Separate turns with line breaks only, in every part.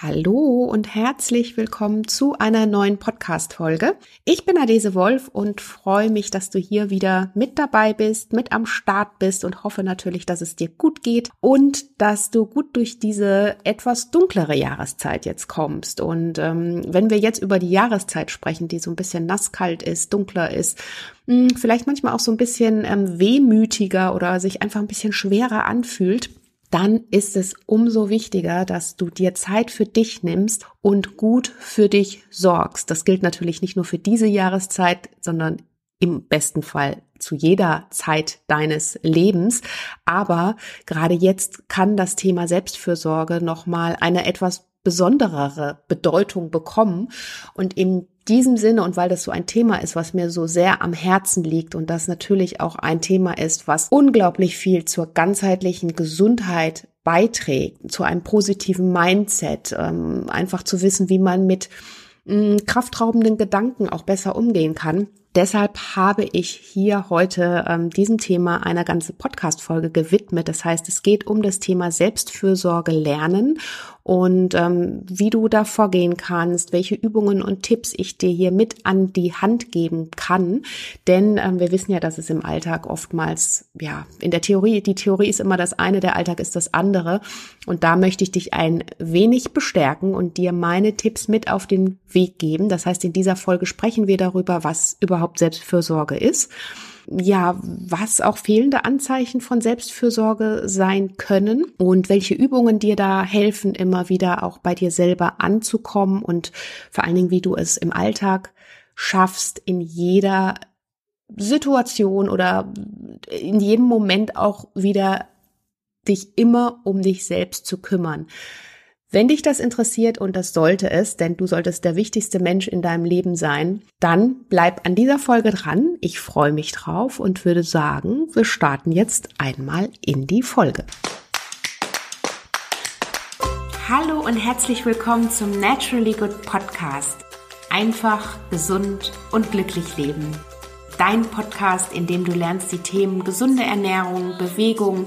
Hallo und herzlich willkommen zu einer neuen Podcast-Folge. Ich bin Adese Wolf und freue mich, dass du hier wieder mit dabei bist, mit am Start bist und hoffe natürlich, dass es dir gut geht und dass du gut durch diese etwas dunklere Jahreszeit jetzt kommst. Und ähm, wenn wir jetzt über die Jahreszeit sprechen, die so ein bisschen nasskalt ist, dunkler ist, mh, hm, vielleicht manchmal auch so ein bisschen ähm, wehmütiger oder sich einfach ein bisschen schwerer anfühlt, dann ist es umso wichtiger, dass du dir Zeit für dich nimmst und gut für dich sorgst. Das gilt natürlich nicht nur für diese Jahreszeit, sondern im besten Fall zu jeder Zeit deines Lebens. Aber gerade jetzt kann das Thema Selbstfürsorge nochmal eine etwas besonderere Bedeutung bekommen. Und in diesem Sinne und weil das so ein Thema ist, was mir so sehr am Herzen liegt und das natürlich auch ein Thema ist, was unglaublich viel zur ganzheitlichen Gesundheit beiträgt, zu einem positiven Mindset, ähm, einfach zu wissen, wie man mit mm, kraftraubenden Gedanken auch besser umgehen kann. Deshalb habe ich hier heute ähm, diesem Thema eine ganze Podcast-Folge gewidmet. Das heißt, es geht um das Thema Selbstfürsorge lernen und ähm, wie du da vorgehen kannst, welche Übungen und Tipps ich dir hier mit an die Hand geben kann. Denn ähm, wir wissen ja, dass es im Alltag oftmals, ja, in der Theorie, die Theorie ist immer das eine, der Alltag ist das andere. Und da möchte ich dich ein wenig bestärken und dir meine Tipps mit auf den Weg geben. Das heißt, in dieser Folge sprechen wir darüber, was überhaupt Selbstfürsorge ist ja, was auch fehlende Anzeichen von Selbstfürsorge sein können und welche Übungen dir da helfen, immer wieder auch bei dir selber anzukommen und vor allen Dingen, wie du es im Alltag schaffst, in jeder Situation oder in jedem Moment auch wieder dich immer um dich selbst zu kümmern. Wenn dich das interessiert und das sollte es, denn du solltest der wichtigste Mensch in deinem Leben sein, dann bleib an dieser Folge dran. Ich freue mich drauf und würde sagen, wir starten jetzt einmal in die Folge. Hallo und herzlich willkommen zum Naturally Good Podcast. Einfach, gesund und glücklich leben. Dein Podcast, in dem du lernst die Themen gesunde Ernährung, Bewegung,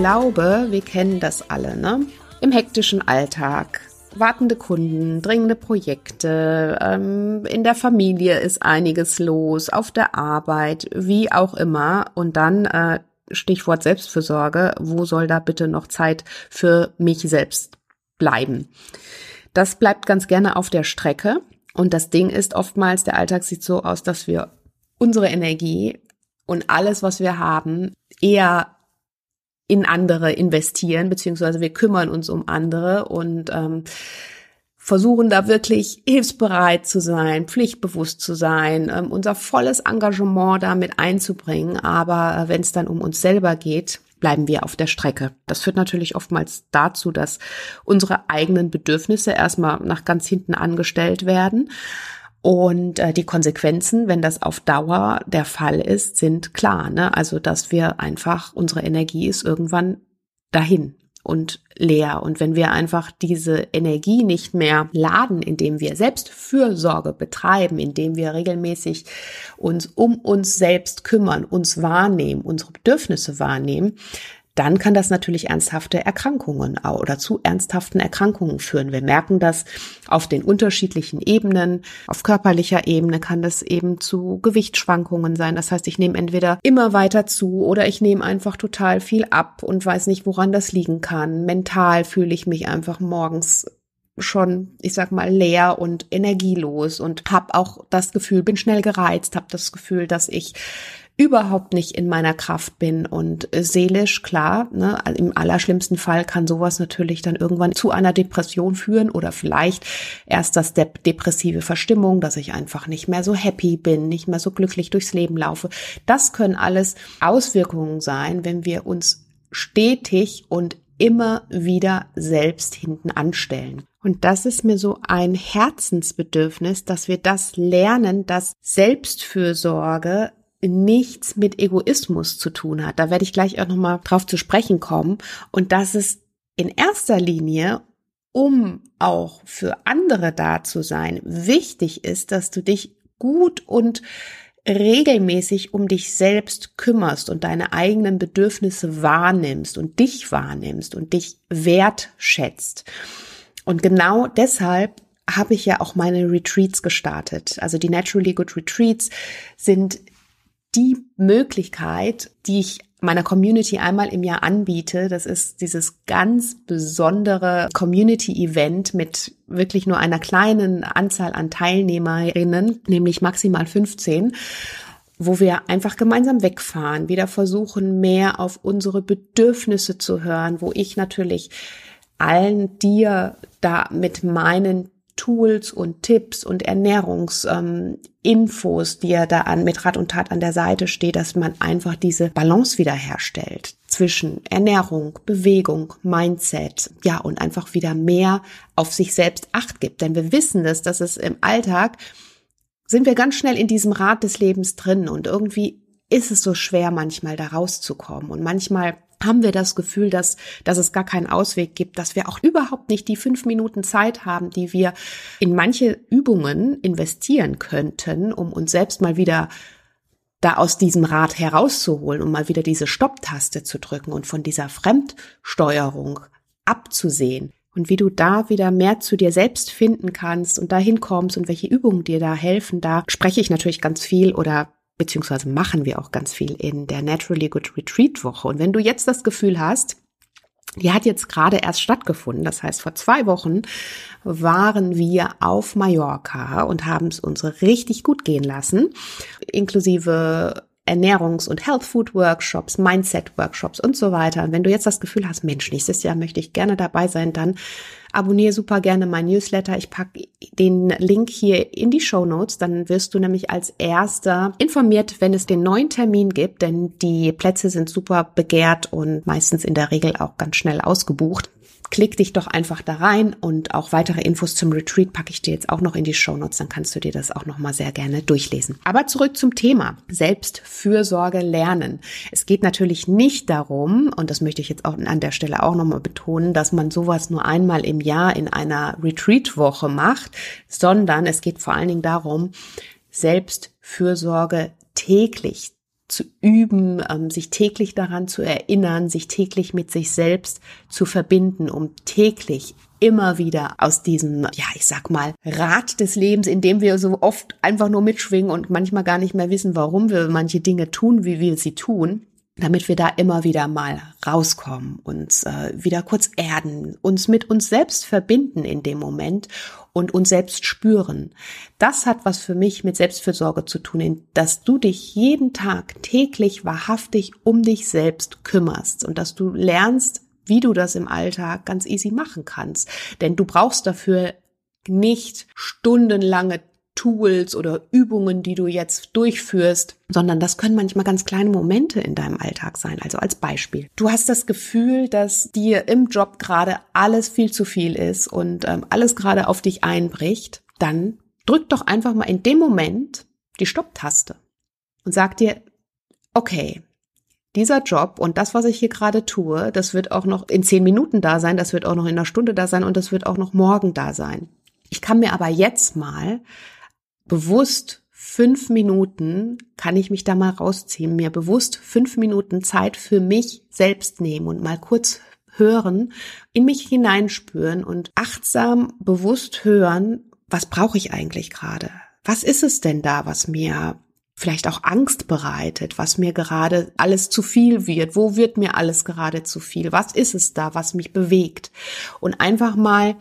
Glaube, wir kennen das alle, ne? Im hektischen Alltag. Wartende Kunden, dringende Projekte, ähm, in der Familie ist einiges los, auf der Arbeit, wie auch immer. Und dann äh, Stichwort Selbstfürsorge, wo soll da bitte noch Zeit für mich selbst bleiben? Das bleibt ganz gerne auf der Strecke. Und das Ding ist oftmals, der Alltag sieht so aus, dass wir unsere Energie und alles, was wir haben, eher in andere investieren, beziehungsweise wir kümmern uns um andere und ähm, versuchen da wirklich hilfsbereit zu sein, pflichtbewusst zu sein, ähm, unser volles Engagement damit einzubringen. Aber äh, wenn es dann um uns selber geht, bleiben wir auf der Strecke. Das führt natürlich oftmals dazu, dass unsere eigenen Bedürfnisse erstmal nach ganz hinten angestellt werden. Und äh, die Konsequenzen, wenn das auf Dauer der Fall ist, sind klar. Ne? Also, dass wir einfach, unsere Energie ist irgendwann dahin und leer. Und wenn wir einfach diese Energie nicht mehr laden, indem wir selbst Fürsorge betreiben, indem wir regelmäßig uns um uns selbst kümmern, uns wahrnehmen, unsere Bedürfnisse wahrnehmen, dann kann das natürlich ernsthafte Erkrankungen oder zu ernsthaften Erkrankungen führen. Wir merken das auf den unterschiedlichen Ebenen. Auf körperlicher Ebene kann das eben zu Gewichtsschwankungen sein. Das heißt, ich nehme entweder immer weiter zu oder ich nehme einfach total viel ab und weiß nicht, woran das liegen kann. Mental fühle ich mich einfach morgens schon, ich sag mal, leer und energielos und habe auch das Gefühl, bin schnell gereizt, habe das Gefühl, dass ich überhaupt nicht in meiner Kraft bin und seelisch, klar, ne, im allerschlimmsten Fall kann sowas natürlich dann irgendwann zu einer Depression führen oder vielleicht erst das De depressive Verstimmung, dass ich einfach nicht mehr so happy bin, nicht mehr so glücklich durchs Leben laufe. Das können alles Auswirkungen sein, wenn wir uns stetig und immer wieder selbst hinten anstellen. Und das ist mir so ein Herzensbedürfnis, dass wir das lernen, dass Selbstfürsorge nichts mit Egoismus zu tun hat. Da werde ich gleich auch nochmal drauf zu sprechen kommen. Und dass es in erster Linie, um auch für andere da zu sein, wichtig ist, dass du dich gut und regelmäßig um dich selbst kümmerst und deine eigenen Bedürfnisse wahrnimmst und dich wahrnimmst und dich wertschätzt. Und genau deshalb habe ich ja auch meine Retreats gestartet. Also die Naturally Good Retreats sind die Möglichkeit, die ich meiner Community einmal im Jahr anbiete. Das ist dieses ganz besondere Community-Event mit wirklich nur einer kleinen Anzahl an Teilnehmerinnen, nämlich maximal 15 wo wir einfach gemeinsam wegfahren, wieder versuchen, mehr auf unsere Bedürfnisse zu hören, wo ich natürlich allen dir da mit meinen Tools und Tipps und Ernährungsinfos, ähm, die er da an, mit Rat und Tat an der Seite steht, dass man einfach diese Balance wiederherstellt zwischen Ernährung, Bewegung, Mindset, ja, und einfach wieder mehr auf sich selbst Acht gibt. Denn wir wissen das, dass es im Alltag sind wir ganz schnell in diesem Rad des Lebens drin und irgendwie ist es so schwer manchmal da rauszukommen und manchmal haben wir das Gefühl, dass, dass es gar keinen Ausweg gibt, dass wir auch überhaupt nicht die fünf Minuten Zeit haben, die wir in manche Übungen investieren könnten, um uns selbst mal wieder da aus diesem Rad herauszuholen, um mal wieder diese Stopptaste zu drücken und von dieser Fremdsteuerung abzusehen. Und wie du da wieder mehr zu dir selbst finden kannst und dahin kommst und welche Übungen dir da helfen, da spreche ich natürlich ganz viel oder beziehungsweise machen wir auch ganz viel in der Naturally Good Retreat Woche. Und wenn du jetzt das Gefühl hast, die hat jetzt gerade erst stattgefunden. Das heißt, vor zwei Wochen waren wir auf Mallorca und haben es uns richtig gut gehen lassen, inklusive Ernährungs- und Health Food Workshops, Mindset Workshops und so weiter. Und wenn du jetzt das Gefühl hast, Mensch, nächstes Jahr möchte ich gerne dabei sein, dann abonniere super gerne mein Newsletter. Ich packe den Link hier in die Show Notes. Dann wirst du nämlich als erster informiert, wenn es den neuen Termin gibt, denn die Plätze sind super begehrt und meistens in der Regel auch ganz schnell ausgebucht klick dich doch einfach da rein und auch weitere Infos zum Retreat packe ich dir jetzt auch noch in die Show Notes, dann kannst du dir das auch noch mal sehr gerne durchlesen. Aber zurück zum Thema Selbstfürsorge lernen. Es geht natürlich nicht darum, und das möchte ich jetzt auch an der Stelle auch noch mal betonen, dass man sowas nur einmal im Jahr in einer Retreat Woche macht, sondern es geht vor allen Dingen darum, Selbstfürsorge täglich zu üben, ähm, sich täglich daran zu erinnern, sich täglich mit sich selbst zu verbinden, um täglich immer wieder aus diesem, ja, ich sag mal, Rad des Lebens, in dem wir so oft einfach nur mitschwingen und manchmal gar nicht mehr wissen, warum wir manche Dinge tun, wie wir sie tun, damit wir da immer wieder mal rauskommen, uns äh, wieder kurz erden, uns mit uns selbst verbinden in dem Moment und uns selbst spüren. Das hat was für mich mit Selbstfürsorge zu tun, dass du dich jeden Tag täglich wahrhaftig um dich selbst kümmerst und dass du lernst, wie du das im Alltag ganz easy machen kannst. Denn du brauchst dafür nicht stundenlange Tools oder Übungen, die du jetzt durchführst, sondern das können manchmal ganz kleine Momente in deinem Alltag sein. Also als Beispiel. Du hast das Gefühl, dass dir im Job gerade alles viel zu viel ist und ähm, alles gerade auf dich einbricht. Dann drück doch einfach mal in dem Moment die Stopptaste und sag dir, okay, dieser Job und das, was ich hier gerade tue, das wird auch noch in zehn Minuten da sein, das wird auch noch in einer Stunde da sein und das wird auch noch morgen da sein. Ich kann mir aber jetzt mal bewusst fünf Minuten kann ich mich da mal rausziehen, mir bewusst fünf Minuten Zeit für mich selbst nehmen und mal kurz hören, in mich hineinspüren und achtsam bewusst hören, was brauche ich eigentlich gerade? Was ist es denn da, was mir vielleicht auch Angst bereitet, was mir gerade alles zu viel wird? Wo wird mir alles gerade zu viel? Was ist es da, was mich bewegt? Und einfach mal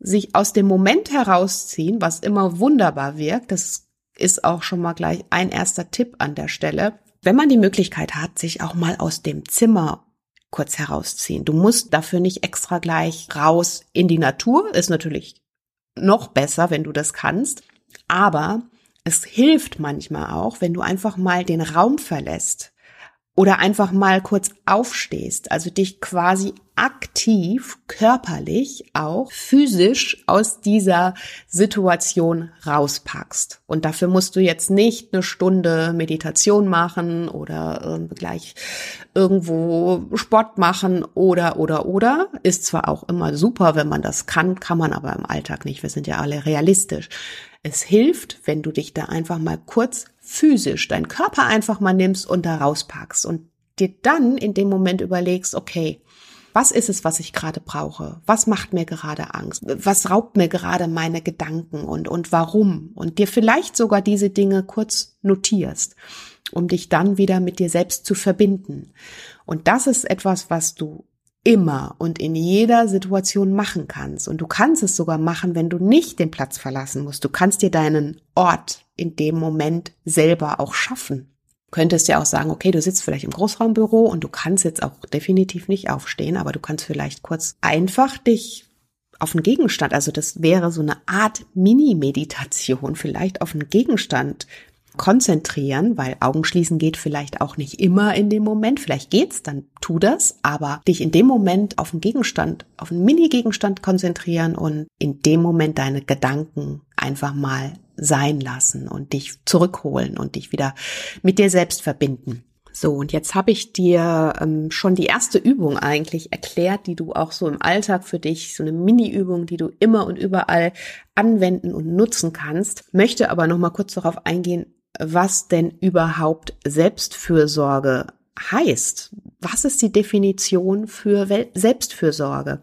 sich aus dem Moment herausziehen, was immer wunderbar wirkt, das ist auch schon mal gleich ein erster Tipp an der Stelle. Wenn man die Möglichkeit hat, sich auch mal aus dem Zimmer kurz herausziehen. Du musst dafür nicht extra gleich raus in die Natur, ist natürlich noch besser, wenn du das kannst, aber es hilft manchmal auch, wenn du einfach mal den Raum verlässt oder einfach mal kurz aufstehst, also dich quasi aktiv, körperlich auch physisch aus dieser Situation rauspackst. Und dafür musst du jetzt nicht eine Stunde Meditation machen oder gleich irgendwo Sport machen oder, oder, oder. Ist zwar auch immer super, wenn man das kann, kann man aber im Alltag nicht. Wir sind ja alle realistisch. Es hilft, wenn du dich da einfach mal kurz physisch, deinen Körper einfach mal nimmst und da rauspackst und dir dann in dem Moment überlegst, okay, was ist es, was ich gerade brauche? Was macht mir gerade Angst? Was raubt mir gerade meine Gedanken und, und warum? Und dir vielleicht sogar diese Dinge kurz notierst, um dich dann wieder mit dir selbst zu verbinden. Und das ist etwas, was du immer und in jeder Situation machen kannst. Und du kannst es sogar machen, wenn du nicht den Platz verlassen musst. Du kannst dir deinen Ort in dem Moment selber auch schaffen könntest ja auch sagen, okay, du sitzt vielleicht im Großraumbüro und du kannst jetzt auch definitiv nicht aufstehen, aber du kannst vielleicht kurz einfach dich auf einen Gegenstand, also das wäre so eine Art Mini-Meditation, vielleicht auf einen Gegenstand konzentrieren, weil Augenschließen geht vielleicht auch nicht immer in dem Moment. Vielleicht geht's, dann tu das, aber dich in dem Moment auf einen Gegenstand, auf einen Mini-Gegenstand konzentrieren und in dem Moment deine Gedanken einfach mal sein lassen und dich zurückholen und dich wieder mit dir selbst verbinden. So, und jetzt habe ich dir ähm, schon die erste Übung eigentlich erklärt, die du auch so im Alltag für dich, so eine Mini-Übung, die du immer und überall anwenden und nutzen kannst. Möchte aber noch mal kurz darauf eingehen, was denn überhaupt Selbstfürsorge heißt. Was ist die Definition für Wel Selbstfürsorge?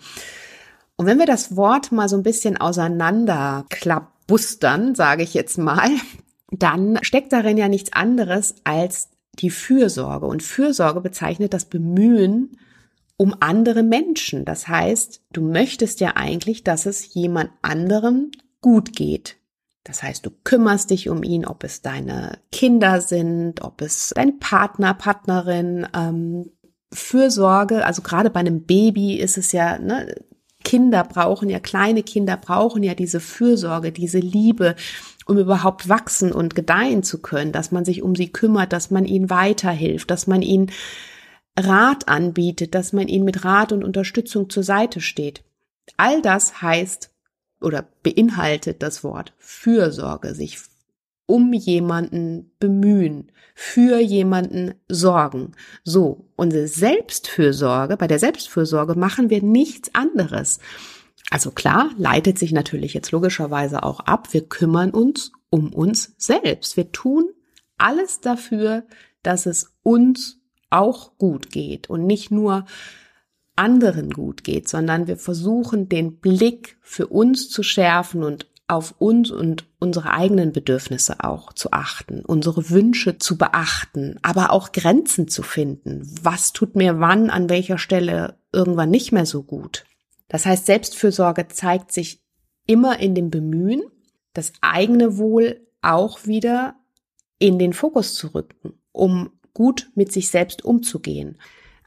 Und wenn wir das Wort mal so ein bisschen auseinanderklappen, Bustern, sage ich jetzt mal, dann steckt darin ja nichts anderes als die Fürsorge. Und Fürsorge bezeichnet das Bemühen um andere Menschen. Das heißt, du möchtest ja eigentlich, dass es jemand anderem gut geht. Das heißt, du kümmerst dich um ihn, ob es deine Kinder sind, ob es dein Partner, Partnerin, ähm, Fürsorge, also gerade bei einem Baby ist es ja, ne, Kinder brauchen ja, kleine Kinder brauchen ja diese Fürsorge, diese Liebe, um überhaupt wachsen und gedeihen zu können, dass man sich um sie kümmert, dass man ihnen weiterhilft, dass man ihnen Rat anbietet, dass man ihnen mit Rat und Unterstützung zur Seite steht. All das heißt oder beinhaltet das Wort Fürsorge, sich um jemanden bemühen, für jemanden sorgen. So, unsere Selbstfürsorge, bei der Selbstfürsorge machen wir nichts anderes. Also klar, leitet sich natürlich jetzt logischerweise auch ab, wir kümmern uns um uns selbst. Wir tun alles dafür, dass es uns auch gut geht und nicht nur anderen gut geht, sondern wir versuchen den Blick für uns zu schärfen und auf uns und unsere eigenen Bedürfnisse auch zu achten, unsere Wünsche zu beachten, aber auch Grenzen zu finden. Was tut mir wann, an welcher Stelle irgendwann nicht mehr so gut? Das heißt, Selbstfürsorge zeigt sich immer in dem Bemühen, das eigene Wohl auch wieder in den Fokus zu rücken, um gut mit sich selbst umzugehen.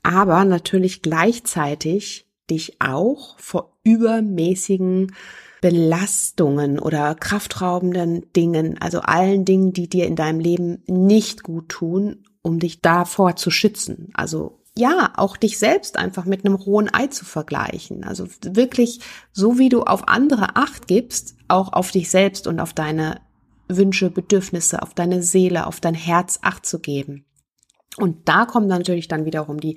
Aber natürlich gleichzeitig dich auch vor übermäßigen Belastungen oder kraftraubenden Dingen, also allen Dingen, die dir in deinem Leben nicht gut tun, um dich davor zu schützen. Also ja, auch dich selbst einfach mit einem rohen Ei zu vergleichen. Also wirklich, so wie du auf andere Acht gibst, auch auf dich selbst und auf deine Wünsche, Bedürfnisse, auf deine Seele, auf dein Herz Acht zu geben. Und da kommt natürlich dann wiederum die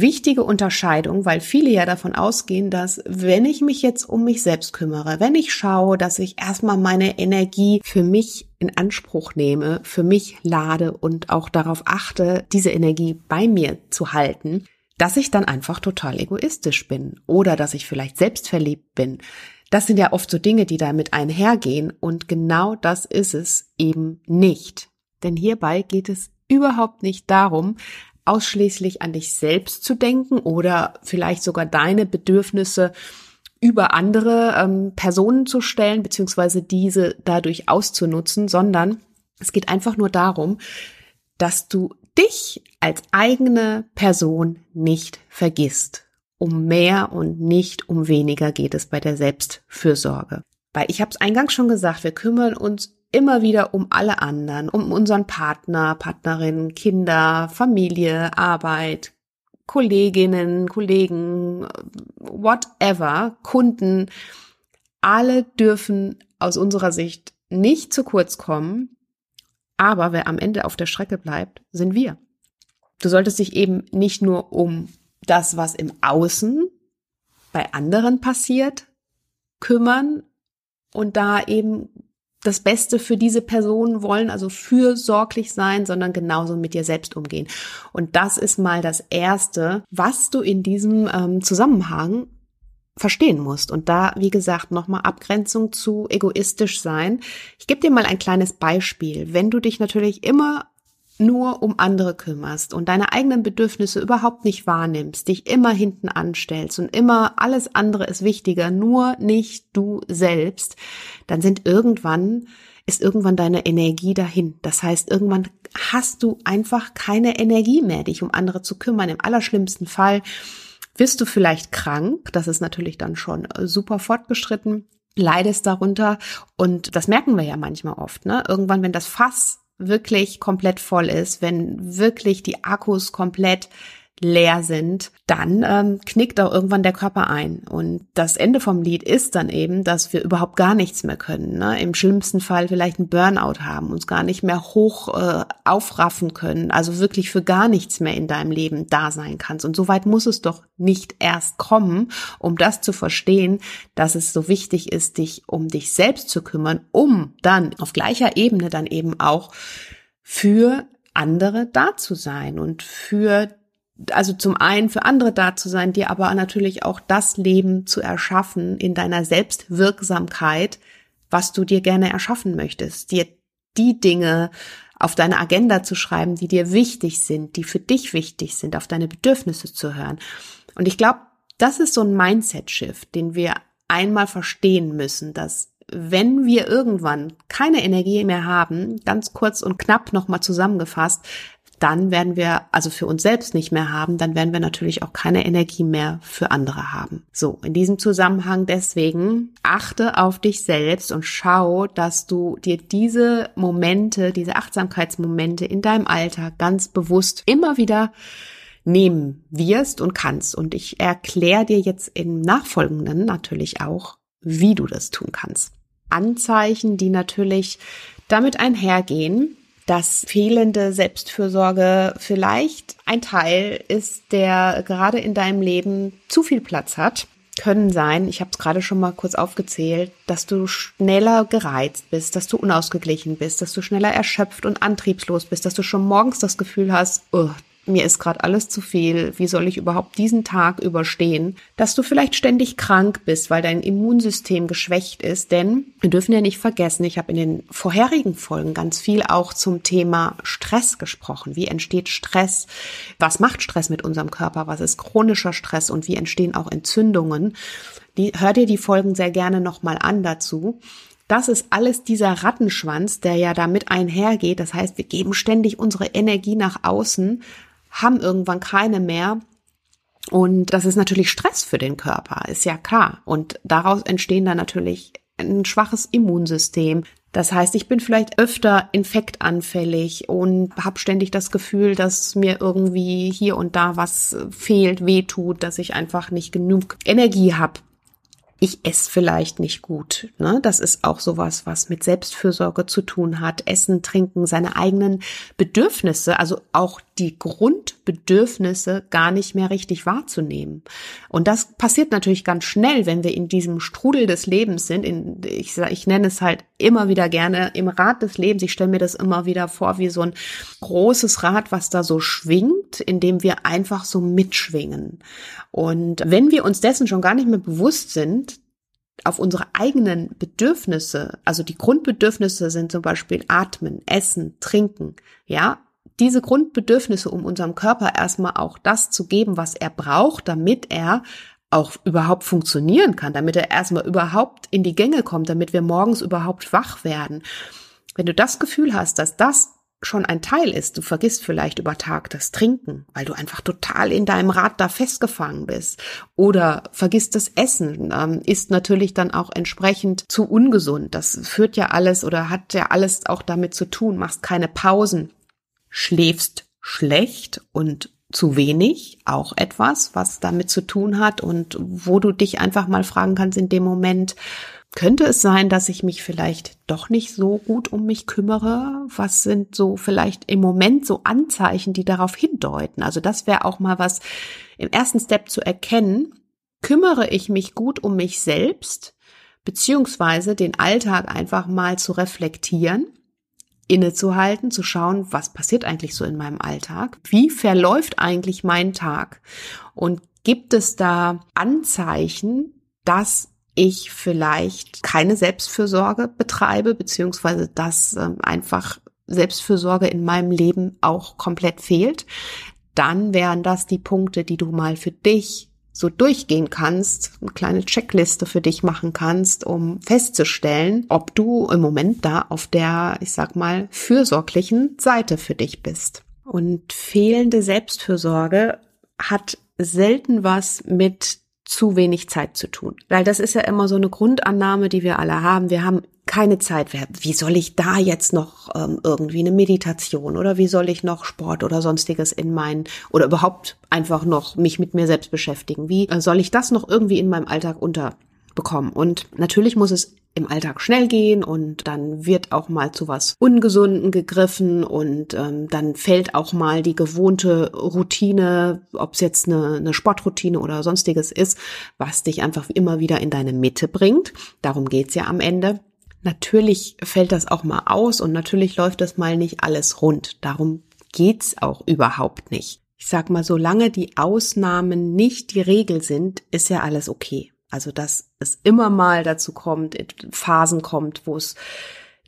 wichtige Unterscheidung, weil viele ja davon ausgehen, dass wenn ich mich jetzt um mich selbst kümmere, wenn ich schaue, dass ich erstmal meine Energie für mich in Anspruch nehme, für mich lade und auch darauf achte, diese Energie bei mir zu halten, dass ich dann einfach total egoistisch bin oder dass ich vielleicht selbstverliebt bin. Das sind ja oft so Dinge, die damit einhergehen und genau das ist es eben nicht. Denn hierbei geht es überhaupt nicht darum, ausschließlich an dich selbst zu denken oder vielleicht sogar deine Bedürfnisse über andere ähm, Personen zu stellen, beziehungsweise diese dadurch auszunutzen, sondern es geht einfach nur darum, dass du dich als eigene Person nicht vergisst. Um mehr und nicht um weniger geht es bei der Selbstfürsorge. Weil ich habe es eingangs schon gesagt, wir kümmern uns immer wieder um alle anderen, um unseren Partner, Partnerin, Kinder, Familie, Arbeit, Kolleginnen, Kollegen, whatever, Kunden, alle dürfen aus unserer Sicht nicht zu kurz kommen, aber wer am Ende auf der Strecke bleibt, sind wir. Du solltest dich eben nicht nur um das, was im Außen bei anderen passiert, kümmern und da eben das Beste für diese Person wollen, also fürsorglich sein, sondern genauso mit dir selbst umgehen. Und das ist mal das Erste, was du in diesem ähm, Zusammenhang verstehen musst. Und da, wie gesagt, nochmal Abgrenzung zu egoistisch sein. Ich gebe dir mal ein kleines Beispiel. Wenn du dich natürlich immer nur um andere kümmerst und deine eigenen Bedürfnisse überhaupt nicht wahrnimmst, dich immer hinten anstellst und immer alles andere ist wichtiger, nur nicht du selbst, dann sind irgendwann ist irgendwann deine Energie dahin. Das heißt, irgendwann hast du einfach keine Energie mehr, dich um andere zu kümmern. Im allerschlimmsten Fall wirst du vielleicht krank. Das ist natürlich dann schon super fortgeschritten leidest darunter und das merken wir ja manchmal oft, ne? Irgendwann, wenn das Fass wirklich komplett voll ist, wenn wirklich die Akkus komplett leer sind, dann ähm, knickt auch irgendwann der Körper ein. Und das Ende vom Lied ist dann eben, dass wir überhaupt gar nichts mehr können. Ne? Im schlimmsten Fall vielleicht ein Burnout haben, uns gar nicht mehr hoch äh, aufraffen können, also wirklich für gar nichts mehr in deinem Leben da sein kannst. Und so weit muss es doch nicht erst kommen, um das zu verstehen, dass es so wichtig ist, dich um dich selbst zu kümmern, um dann auf gleicher Ebene dann eben auch für andere da zu sein und für also zum einen für andere da zu sein, dir aber natürlich auch das Leben zu erschaffen in deiner Selbstwirksamkeit, was du dir gerne erschaffen möchtest, dir die Dinge auf deine Agenda zu schreiben, die dir wichtig sind, die für dich wichtig sind, auf deine Bedürfnisse zu hören. Und ich glaube, das ist so ein Mindset-Shift, den wir einmal verstehen müssen, dass wenn wir irgendwann keine Energie mehr haben, ganz kurz und knapp nochmal zusammengefasst, dann werden wir also für uns selbst nicht mehr haben, dann werden wir natürlich auch keine Energie mehr für andere haben. So, in diesem Zusammenhang deswegen achte auf dich selbst und schau, dass du dir diese Momente, diese Achtsamkeitsmomente in deinem Alltag ganz bewusst immer wieder nehmen wirst und kannst. Und ich erkläre dir jetzt im Nachfolgenden natürlich auch, wie du das tun kannst. Anzeichen, die natürlich damit einhergehen, dass fehlende Selbstfürsorge vielleicht ein Teil ist, der gerade in deinem Leben zu viel Platz hat. Können sein, ich habe es gerade schon mal kurz aufgezählt, dass du schneller gereizt bist, dass du unausgeglichen bist, dass du schneller erschöpft und antriebslos bist, dass du schon morgens das Gefühl hast, oh, mir ist gerade alles zu viel, wie soll ich überhaupt diesen Tag überstehen, dass du vielleicht ständig krank bist, weil dein Immunsystem geschwächt ist, denn wir dürfen ja nicht vergessen, ich habe in den vorherigen Folgen ganz viel auch zum Thema Stress gesprochen. Wie entsteht Stress? Was macht Stress mit unserem Körper? Was ist chronischer Stress und wie entstehen auch Entzündungen? Die, hör dir die Folgen sehr gerne nochmal an dazu. Das ist alles dieser Rattenschwanz, der ja damit einhergeht. Das heißt, wir geben ständig unsere Energie nach außen, haben irgendwann keine mehr. Und das ist natürlich Stress für den Körper, ist ja klar. Und daraus entstehen dann natürlich ein schwaches Immunsystem. Das heißt, ich bin vielleicht öfter infektanfällig und habe ständig das Gefühl, dass mir irgendwie hier und da was fehlt, wehtut, dass ich einfach nicht genug Energie habe ich esse vielleicht nicht gut. Ne? Das ist auch sowas, was mit Selbstfürsorge zu tun hat. Essen, trinken, seine eigenen Bedürfnisse, also auch die Grundbedürfnisse gar nicht mehr richtig wahrzunehmen. Und das passiert natürlich ganz schnell, wenn wir in diesem Strudel des Lebens sind. In, ich, ich nenne es halt immer wieder gerne im Rad des Lebens. Ich stelle mir das immer wieder vor wie so ein großes Rad, was da so schwingt, in dem wir einfach so mitschwingen. Und wenn wir uns dessen schon gar nicht mehr bewusst sind, auf unsere eigenen Bedürfnisse, also die Grundbedürfnisse sind zum Beispiel Atmen, Essen, Trinken, ja, diese Grundbedürfnisse, um unserem Körper erstmal auch das zu geben, was er braucht, damit er auch überhaupt funktionieren kann, damit er erstmal überhaupt in die Gänge kommt, damit wir morgens überhaupt wach werden. Wenn du das Gefühl hast, dass das schon ein Teil ist, du vergisst vielleicht über Tag das Trinken, weil du einfach total in deinem Rad da festgefangen bist, oder vergisst das Essen, ähm, ist natürlich dann auch entsprechend zu ungesund. Das führt ja alles oder hat ja alles auch damit zu tun, machst keine Pausen, schläfst schlecht und zu wenig, auch etwas, was damit zu tun hat und wo du dich einfach mal fragen kannst in dem Moment, könnte es sein, dass ich mich vielleicht doch nicht so gut um mich kümmere? Was sind so vielleicht im Moment so Anzeichen, die darauf hindeuten? Also das wäre auch mal was im ersten Step zu erkennen. Kümmere ich mich gut um mich selbst? Beziehungsweise den Alltag einfach mal zu reflektieren innezuhalten, zu schauen, was passiert eigentlich so in meinem Alltag? Wie verläuft eigentlich mein Tag? Und gibt es da Anzeichen, dass ich vielleicht keine Selbstfürsorge betreibe, beziehungsweise dass ähm, einfach Selbstfürsorge in meinem Leben auch komplett fehlt, dann wären das die Punkte, die du mal für dich so durchgehen kannst, eine kleine Checkliste für dich machen kannst, um festzustellen, ob du im Moment da auf der, ich sag mal, fürsorglichen Seite für dich bist. Und fehlende Selbstfürsorge hat selten was mit zu wenig Zeit zu tun. Weil das ist ja immer so eine Grundannahme, die wir alle haben. Wir haben keine Zeit. Wie soll ich da jetzt noch ähm, irgendwie eine Meditation oder wie soll ich noch Sport oder sonstiges in meinen oder überhaupt einfach noch mich mit mir selbst beschäftigen? Wie soll ich das noch irgendwie in meinem Alltag unterbekommen? Und natürlich muss es im Alltag schnell gehen und dann wird auch mal zu was Ungesunden gegriffen und ähm, dann fällt auch mal die gewohnte Routine, ob es jetzt eine, eine Sportroutine oder sonstiges ist, was dich einfach immer wieder in deine Mitte bringt. Darum geht's ja am Ende. Natürlich fällt das auch mal aus und natürlich läuft das mal nicht alles rund. Darum geht's auch überhaupt nicht. Ich sag mal, solange die Ausnahmen nicht die Regel sind, ist ja alles okay. Also, dass es immer mal dazu kommt, Phasen kommt, wo es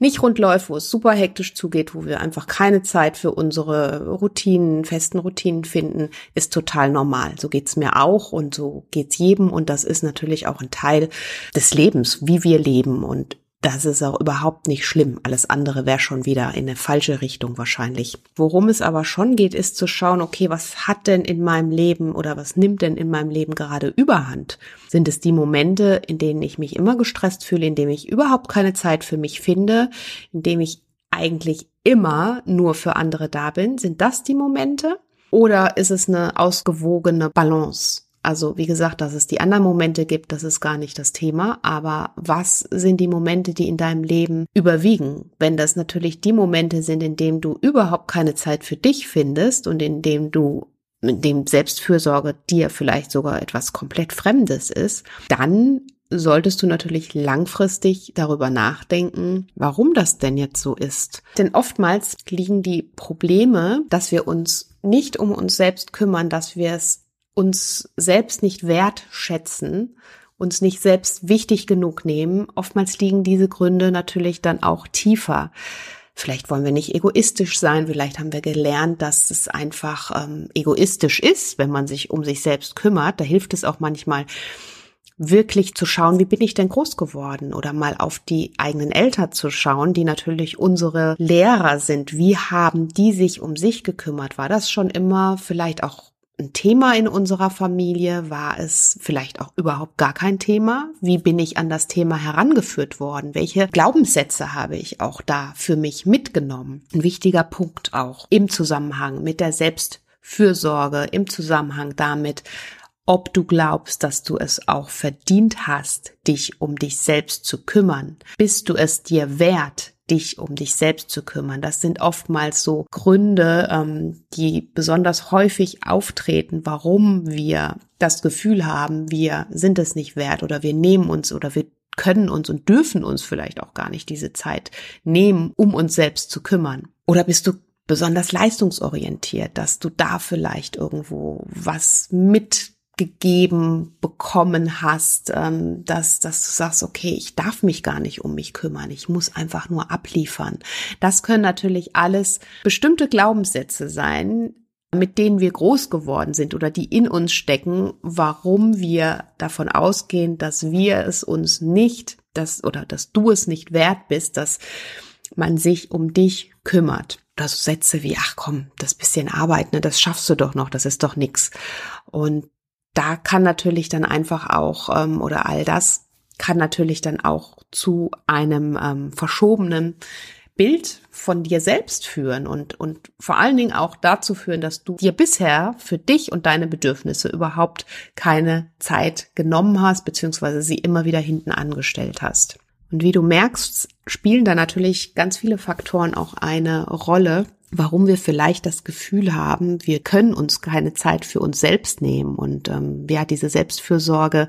nicht rund läuft, wo es super hektisch zugeht, wo wir einfach keine Zeit für unsere Routinen, festen Routinen finden, ist total normal. So geht's mir auch und so geht's jedem und das ist natürlich auch ein Teil des Lebens, wie wir leben und das ist auch überhaupt nicht schlimm. Alles andere wäre schon wieder in eine falsche Richtung wahrscheinlich. Worum es aber schon geht, ist zu schauen, okay, was hat denn in meinem Leben oder was nimmt denn in meinem Leben gerade überhand? Sind es die Momente, in denen ich mich immer gestresst fühle, in denen ich überhaupt keine Zeit für mich finde, in denen ich eigentlich immer nur für andere da bin? Sind das die Momente? Oder ist es eine ausgewogene Balance? Also wie gesagt, dass es die anderen Momente gibt, das ist gar nicht das Thema. Aber was sind die Momente, die in deinem Leben überwiegen? Wenn das natürlich die Momente sind, in denen du überhaupt keine Zeit für dich findest und in dem du in dem Selbstfürsorge dir vielleicht sogar etwas komplett Fremdes ist, dann solltest du natürlich langfristig darüber nachdenken, warum das denn jetzt so ist. Denn oftmals liegen die Probleme, dass wir uns nicht um uns selbst kümmern, dass wir es uns selbst nicht wertschätzen, uns nicht selbst wichtig genug nehmen. Oftmals liegen diese Gründe natürlich dann auch tiefer. Vielleicht wollen wir nicht egoistisch sein, vielleicht haben wir gelernt, dass es einfach ähm, egoistisch ist, wenn man sich um sich selbst kümmert. Da hilft es auch manchmal, wirklich zu schauen, wie bin ich denn groß geworden oder mal auf die eigenen Eltern zu schauen, die natürlich unsere Lehrer sind. Wie haben die sich um sich gekümmert? War das schon immer vielleicht auch ein Thema in unserer Familie? War es vielleicht auch überhaupt gar kein Thema? Wie bin ich an das Thema herangeführt worden? Welche Glaubenssätze habe ich auch da für mich mitgenommen? Ein wichtiger Punkt auch im Zusammenhang mit der Selbstfürsorge, im Zusammenhang damit, ob du glaubst, dass du es auch verdient hast, dich um dich selbst zu kümmern. Bist du es dir wert, dich um dich selbst zu kümmern. Das sind oftmals so Gründe, ähm, die besonders häufig auftreten, warum wir das Gefühl haben, wir sind es nicht wert oder wir nehmen uns oder wir können uns und dürfen uns vielleicht auch gar nicht diese Zeit nehmen, um uns selbst zu kümmern. Oder bist du besonders leistungsorientiert, dass du da vielleicht irgendwo was mit gegeben bekommen hast, ähm, dass, dass du sagst, okay, ich darf mich gar nicht um mich kümmern, ich muss einfach nur abliefern. Das können natürlich alles bestimmte Glaubenssätze sein, mit denen wir groß geworden sind oder die in uns stecken, warum wir davon ausgehen, dass wir es uns nicht, dass, oder dass du es nicht wert bist, dass man sich um dich kümmert. Oder so Sätze wie, ach komm, das bisschen Arbeit, ne, das schaffst du doch noch, das ist doch nix. Und da kann natürlich dann einfach auch, ähm, oder all das kann natürlich dann auch zu einem ähm, verschobenen Bild von dir selbst führen und, und vor allen Dingen auch dazu führen, dass du dir bisher für dich und deine Bedürfnisse überhaupt keine Zeit genommen hast, beziehungsweise sie immer wieder hinten angestellt hast. Und wie du merkst, spielen da natürlich ganz viele Faktoren auch eine Rolle, warum wir vielleicht das Gefühl haben, wir können uns keine Zeit für uns selbst nehmen. Und ähm, ja, diese Selbstfürsorge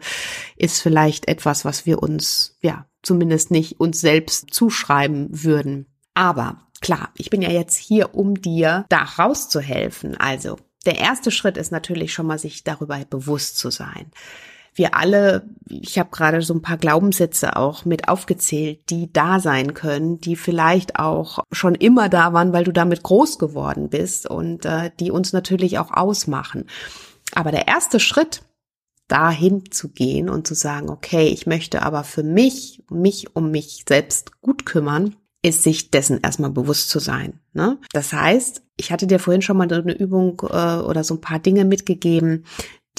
ist vielleicht etwas, was wir uns, ja, zumindest nicht uns selbst zuschreiben würden. Aber klar, ich bin ja jetzt hier, um dir da rauszuhelfen. Also, der erste Schritt ist natürlich schon mal, sich darüber bewusst zu sein wir alle, ich habe gerade so ein paar Glaubenssätze auch mit aufgezählt, die da sein können, die vielleicht auch schon immer da waren, weil du damit groß geworden bist und äh, die uns natürlich auch ausmachen. Aber der erste Schritt, dahin zu gehen und zu sagen, okay, ich möchte aber für mich, mich um mich selbst gut kümmern, ist sich dessen erstmal bewusst zu sein. Ne? Das heißt, ich hatte dir vorhin schon mal eine Übung äh, oder so ein paar Dinge mitgegeben,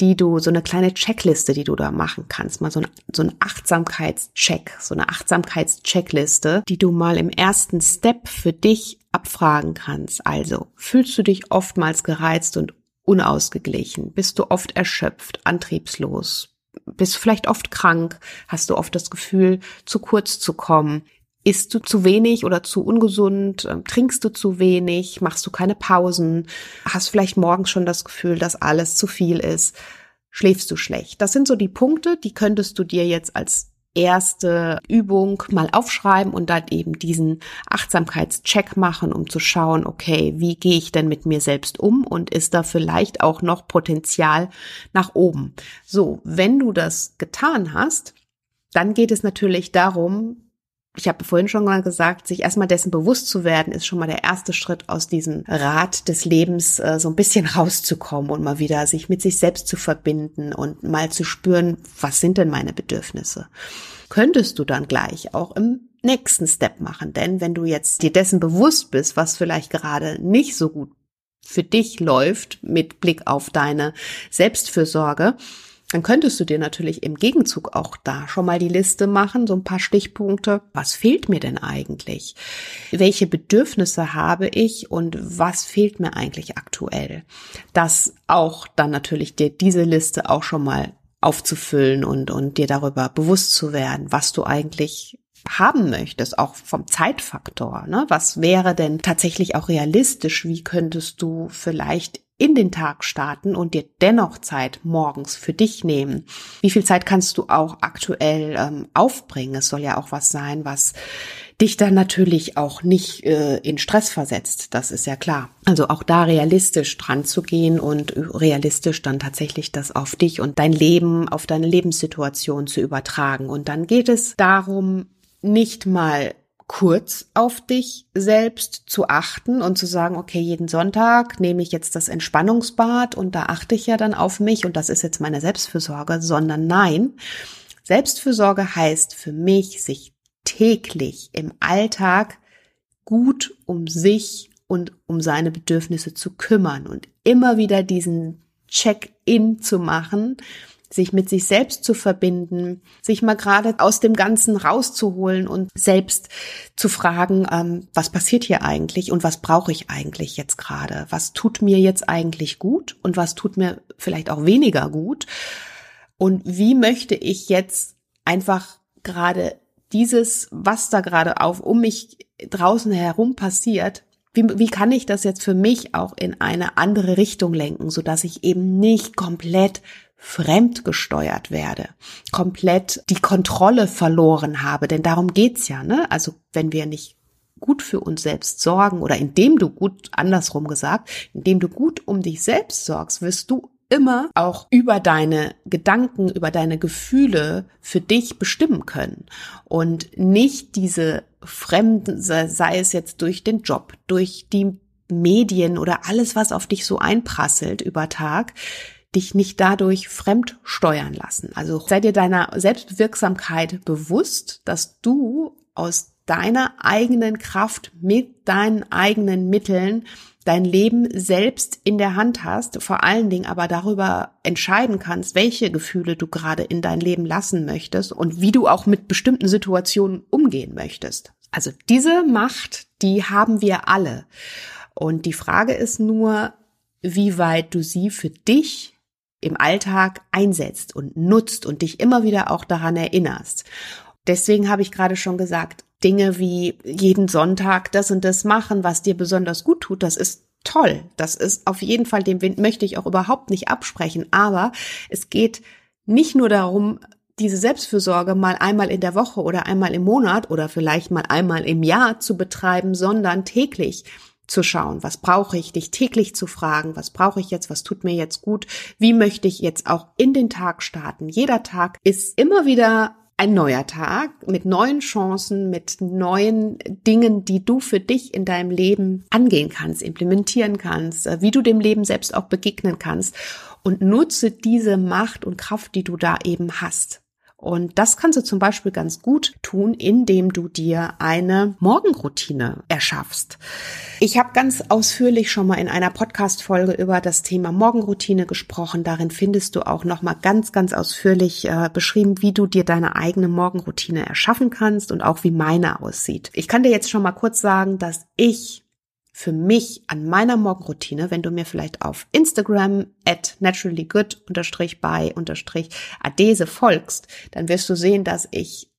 die du, so eine kleine Checkliste, die du da machen kannst, mal so ein, so ein Achtsamkeitscheck, so eine Achtsamkeitscheckliste, die du mal im ersten Step für dich abfragen kannst. Also, fühlst du dich oftmals gereizt und unausgeglichen? Bist du oft erschöpft, antriebslos? Bist vielleicht oft krank? Hast du oft das Gefühl, zu kurz zu kommen? Isst du zu wenig oder zu ungesund? Ähm, trinkst du zu wenig? Machst du keine Pausen? Hast vielleicht morgens schon das Gefühl, dass alles zu viel ist? Schläfst du schlecht? Das sind so die Punkte, die könntest du dir jetzt als erste Übung mal aufschreiben und dann eben diesen Achtsamkeitscheck machen, um zu schauen, okay, wie gehe ich denn mit mir selbst um und ist da vielleicht auch noch Potenzial nach oben. So, wenn du das getan hast, dann geht es natürlich darum, ich habe vorhin schon mal gesagt, sich erstmal dessen bewusst zu werden, ist schon mal der erste Schritt aus diesem Rad des Lebens äh, so ein bisschen rauszukommen und mal wieder sich mit sich selbst zu verbinden und mal zu spüren, was sind denn meine Bedürfnisse? Könntest du dann gleich auch im nächsten Step machen, denn wenn du jetzt dir dessen bewusst bist, was vielleicht gerade nicht so gut für dich läuft mit Blick auf deine Selbstfürsorge, dann könntest du dir natürlich im Gegenzug auch da schon mal die Liste machen, so ein paar Stichpunkte. Was fehlt mir denn eigentlich? Welche Bedürfnisse habe ich und was fehlt mir eigentlich aktuell? Das auch dann natürlich dir diese Liste auch schon mal aufzufüllen und, und dir darüber bewusst zu werden, was du eigentlich haben möchtest, auch vom Zeitfaktor. Ne? Was wäre denn tatsächlich auch realistisch? Wie könntest du vielleicht in den Tag starten und dir dennoch Zeit morgens für dich nehmen? Wie viel Zeit kannst du auch aktuell ähm, aufbringen? Es soll ja auch was sein, was dich dann natürlich auch nicht äh, in Stress versetzt. Das ist ja klar. Also auch da realistisch dran zu gehen und realistisch dann tatsächlich das auf dich und dein Leben, auf deine Lebenssituation zu übertragen. Und dann geht es darum, nicht mal kurz auf dich selbst zu achten und zu sagen, okay, jeden Sonntag nehme ich jetzt das Entspannungsbad und da achte ich ja dann auf mich und das ist jetzt meine Selbstfürsorge, sondern nein, Selbstfürsorge heißt für mich, sich täglich im Alltag gut um sich und um seine Bedürfnisse zu kümmern und immer wieder diesen Check-in zu machen sich mit sich selbst zu verbinden, sich mal gerade aus dem Ganzen rauszuholen und selbst zu fragen, ähm, was passiert hier eigentlich und was brauche ich eigentlich jetzt gerade? Was tut mir jetzt eigentlich gut und was tut mir vielleicht auch weniger gut? Und wie möchte ich jetzt einfach gerade dieses, was da gerade auf um mich draußen herum passiert, wie, wie kann ich das jetzt für mich auch in eine andere Richtung lenken, so dass ich eben nicht komplett fremdgesteuert werde, komplett die Kontrolle verloren habe, denn darum geht's ja, ne? Also, wenn wir nicht gut für uns selbst sorgen oder indem du gut, andersrum gesagt, indem du gut um dich selbst sorgst, wirst du immer auch über deine Gedanken, über deine Gefühle für dich bestimmen können und nicht diese Fremden, sei es jetzt durch den Job, durch die Medien oder alles, was auf dich so einprasselt über Tag, dich nicht dadurch fremd steuern lassen. Also sei dir deiner Selbstwirksamkeit bewusst, dass du aus deiner eigenen Kraft mit deinen eigenen Mitteln dein Leben selbst in der Hand hast, vor allen Dingen aber darüber entscheiden kannst, welche Gefühle du gerade in dein Leben lassen möchtest und wie du auch mit bestimmten Situationen umgehen möchtest. Also diese Macht, die haben wir alle. Und die Frage ist nur, wie weit du sie für dich im Alltag einsetzt und nutzt und dich immer wieder auch daran erinnerst. Deswegen habe ich gerade schon gesagt, Dinge wie jeden Sonntag das und das machen, was dir besonders gut tut, das ist toll. Das ist auf jeden Fall, dem möchte ich auch überhaupt nicht absprechen. Aber es geht nicht nur darum, diese Selbstfürsorge mal einmal in der Woche oder einmal im Monat oder vielleicht mal einmal im Jahr zu betreiben, sondern täglich zu schauen, was brauche ich, dich täglich zu fragen, was brauche ich jetzt, was tut mir jetzt gut, wie möchte ich jetzt auch in den Tag starten. Jeder Tag ist immer wieder ein neuer Tag mit neuen Chancen, mit neuen Dingen, die du für dich in deinem Leben angehen kannst, implementieren kannst, äh, wie du dem Leben selbst auch begegnen kannst. Und nutze diese Macht und Kraft, die du da eben hast. Und das kannst du zum Beispiel ganz gut tun, indem du dir eine Morgenroutine erschaffst. Ich habe ganz ausführlich schon mal in einer Podcast-Folge über das Thema Morgenroutine gesprochen. Darin findest du auch noch mal ganz, ganz ausführlich äh, beschrieben, wie du dir deine eigene Morgenroutine erschaffen kannst und auch wie meine aussieht. Ich kann dir jetzt schon mal kurz sagen, dass ich für mich an meiner Morgenroutine, wenn du mir vielleicht auf Instagram at naturallygood unterstrich by unterstrich adese folgst, dann wirst du sehen, dass ich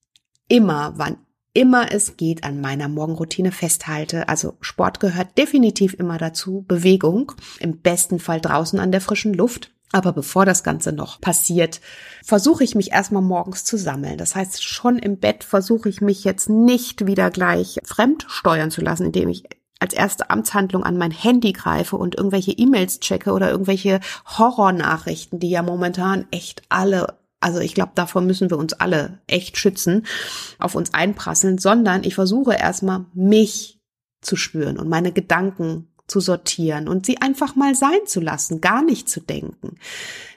immer, wann immer es geht, an meiner Morgenroutine festhalte. Also Sport gehört definitiv immer dazu, Bewegung, im besten Fall draußen an der frischen Luft. Aber bevor das Ganze noch passiert, versuche ich mich erstmal morgens zu sammeln. Das heißt, schon im Bett versuche ich mich jetzt nicht wieder gleich fremd steuern zu lassen, indem ich als erste Amtshandlung an mein Handy greife und irgendwelche E-Mails checke oder irgendwelche Horrornachrichten, die ja momentan echt alle also ich glaube, davor müssen wir uns alle echt schützen, auf uns einprasseln, sondern ich versuche erstmal mich zu spüren und meine Gedanken zu sortieren und sie einfach mal sein zu lassen, gar nicht zu denken.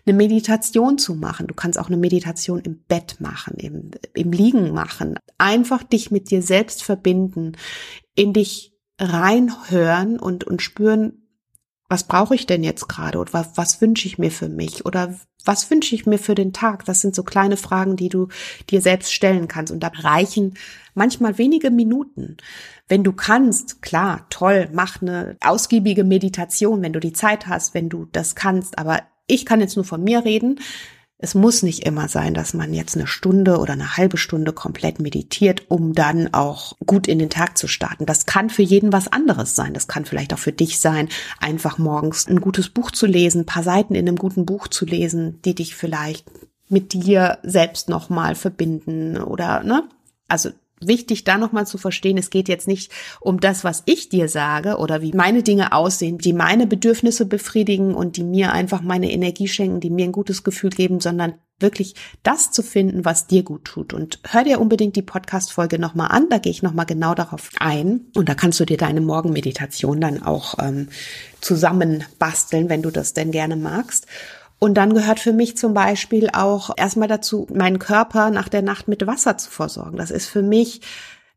Eine Meditation zu machen. Du kannst auch eine Meditation im Bett machen, im, im Liegen machen. Einfach dich mit dir selbst verbinden, in dich reinhören und, und spüren, was brauche ich denn jetzt gerade oder was, was wünsche ich mir für mich oder was wünsche ich mir für den Tag? Das sind so kleine Fragen, die du dir selbst stellen kannst und da reichen manchmal wenige Minuten. Wenn du kannst, klar, toll, mach eine ausgiebige Meditation, wenn du die Zeit hast, wenn du das kannst, aber ich kann jetzt nur von mir reden. Es muss nicht immer sein, dass man jetzt eine Stunde oder eine halbe Stunde komplett meditiert, um dann auch gut in den Tag zu starten. Das kann für jeden was anderes sein. Das kann vielleicht auch für dich sein, einfach morgens ein gutes Buch zu lesen, ein paar Seiten in einem guten Buch zu lesen, die dich vielleicht mit dir selbst nochmal verbinden oder, ne? Also wichtig, da nochmal zu verstehen, es geht jetzt nicht um das, was ich dir sage oder wie meine Dinge aussehen, die meine Bedürfnisse befriedigen und die mir einfach meine Energie schenken, die mir ein gutes Gefühl geben, sondern wirklich das zu finden, was dir gut tut. Und hör dir unbedingt die Podcast-Folge nochmal an, da gehe ich nochmal genau darauf ein. Und da kannst du dir deine Morgenmeditation dann auch ähm, zusammen basteln, wenn du das denn gerne magst. Und dann gehört für mich zum Beispiel auch erstmal dazu, meinen Körper nach der Nacht mit Wasser zu versorgen. Das ist für mich